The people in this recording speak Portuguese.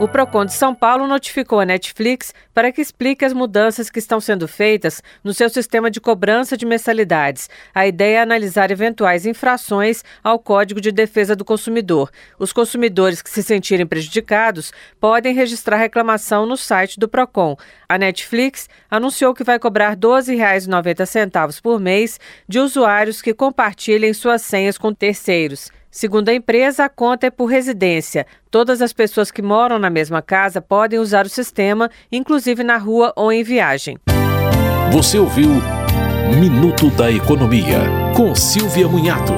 O Procon de São Paulo notificou a Netflix para que explique as mudanças que estão sendo feitas no seu sistema de cobrança de mensalidades. A ideia é analisar eventuais infrações ao Código de Defesa do Consumidor. Os consumidores que se sentirem prejudicados podem registrar reclamação no site do Procon. A Netflix anunciou que vai cobrar R$ 12,90 por mês de usuários que compartilhem suas senhas com terceiros. Segundo a empresa, a conta é por residência. Todas as pessoas que moram na mesma casa podem usar o sistema, inclusive na rua ou em viagem. Você ouviu Minuto da Economia, com Silvia Munhato.